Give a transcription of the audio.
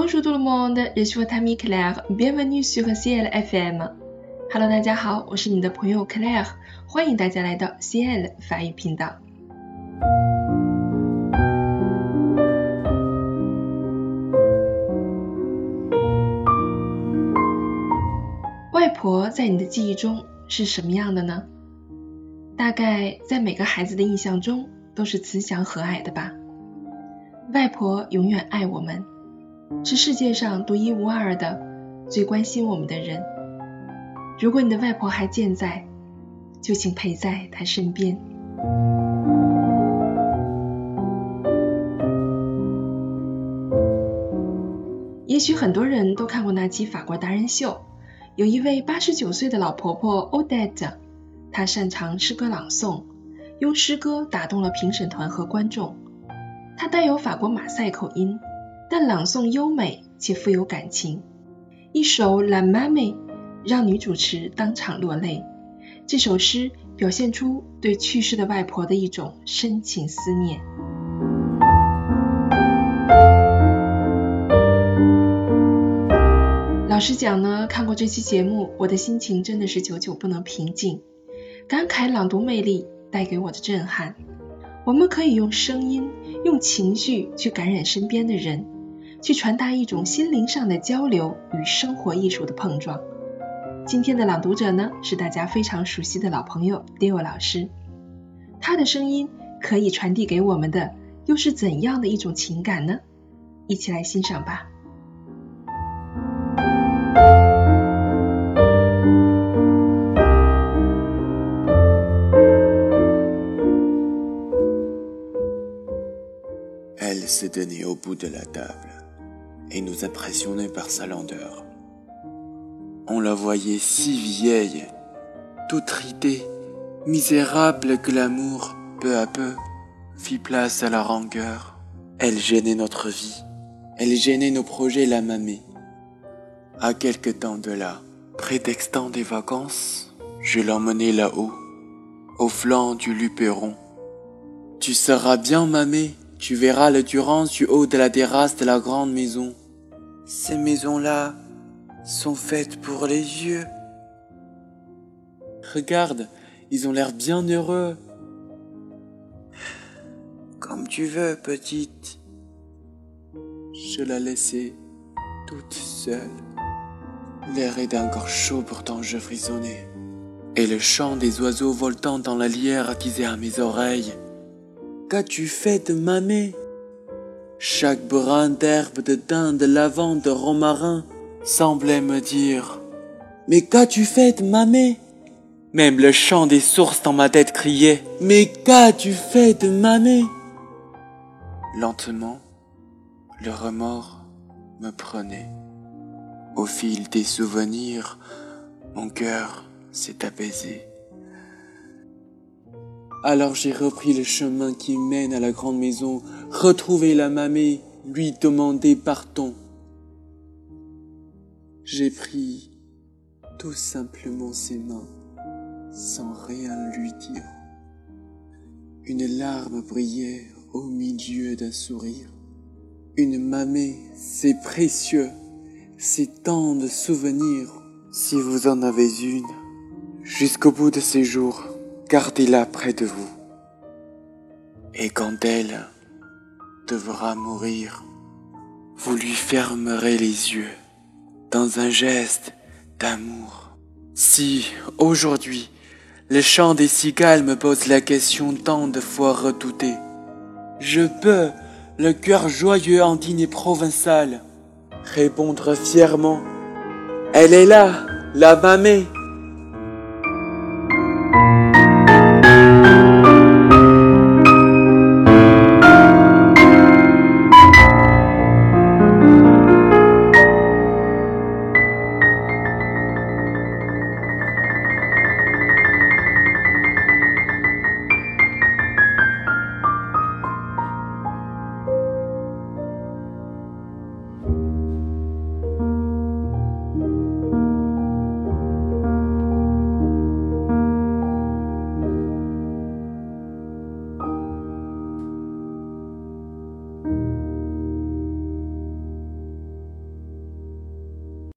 Bonjour tout le monde, je suis votre amie Claire. Bienvenue sur CL FM. Hello，大家好，我是你的朋友 Claire，欢迎大家来到 CL 法语频道。外婆在你的记忆中是什么样的呢？大概在每个孩子的印象中都是慈祥和蔼的吧。外婆永远爱我们，是世界上独一无二的、最关心我们的人。如果你的外婆还健在，就请陪在她身边。也许很多人都看过那期法国达人秀，有一位八十九岁的老婆婆 Odette，她擅长诗歌朗诵，用诗歌打动了评审团和观众。她带有法国马赛口音，但朗诵优美且富有感情。一首《La Mami》让女主持当场落泪。这首诗表现出对去世的外婆的一种深情思念。老实讲呢，看过这期节目，我的心情真的是久久不能平静。感慨朗读魅力带给我的震撼。我们可以用声音。用情绪去感染身边的人，去传达一种心灵上的交流与生活艺术的碰撞。今天的朗读者呢，是大家非常熟悉的老朋友 Dio 老师。他的声音可以传递给我们的，又是怎样的一种情感呢？一起来欣赏吧。Et nous impressionnait par sa lenteur. On la voyait si vieille, toute ridée, misérable que l'amour, peu à peu, fit place à la rancœur. Elle gênait notre vie, elle gênait nos projets la mamie. À quelque temps de là, prétextant des vacances, je l'emmenai là-haut, au flanc du Luperon. Tu seras bien mamée, tu verras le Durance du haut de la terrasse de la grande maison. Ces maisons-là sont faites pour les yeux. Regarde, ils ont l'air bien heureux. Comme tu veux, petite. Je la laissais toute seule. L'air était encore chaud pourtant je frissonnais. Et le chant des oiseaux voltant dans la lierre attisait à mes oreilles. Qu'as-tu fait de mamé Chaque brin d'herbe, de daim, de lavande, de romarin semblait me dire Mais qu'as-tu fait de mamé Même le chant des sources dans ma tête criait Mais qu'as-tu fait de mamé Lentement, le remords me prenait. Au fil des souvenirs, mon cœur s'est apaisé. Alors j'ai repris le chemin qui mène à la grande maison, retrouvé la mamée, lui demander pardon. J'ai pris tout simplement ses mains, sans rien lui dire. Une larme brillait au milieu d'un sourire. Une mamée, c'est précieux, c'est tant de souvenirs. Si vous en avez une, jusqu'au bout de ces jours, gardez-la près de vous. Et quand elle devra mourir, vous lui fermerez les yeux dans un geste d'amour. Si, aujourd'hui, le chant des cigales me pose la question tant de fois redoutée, je peux, le cœur joyeux en dîner provençal, répondre fièrement, elle est là, la mamée,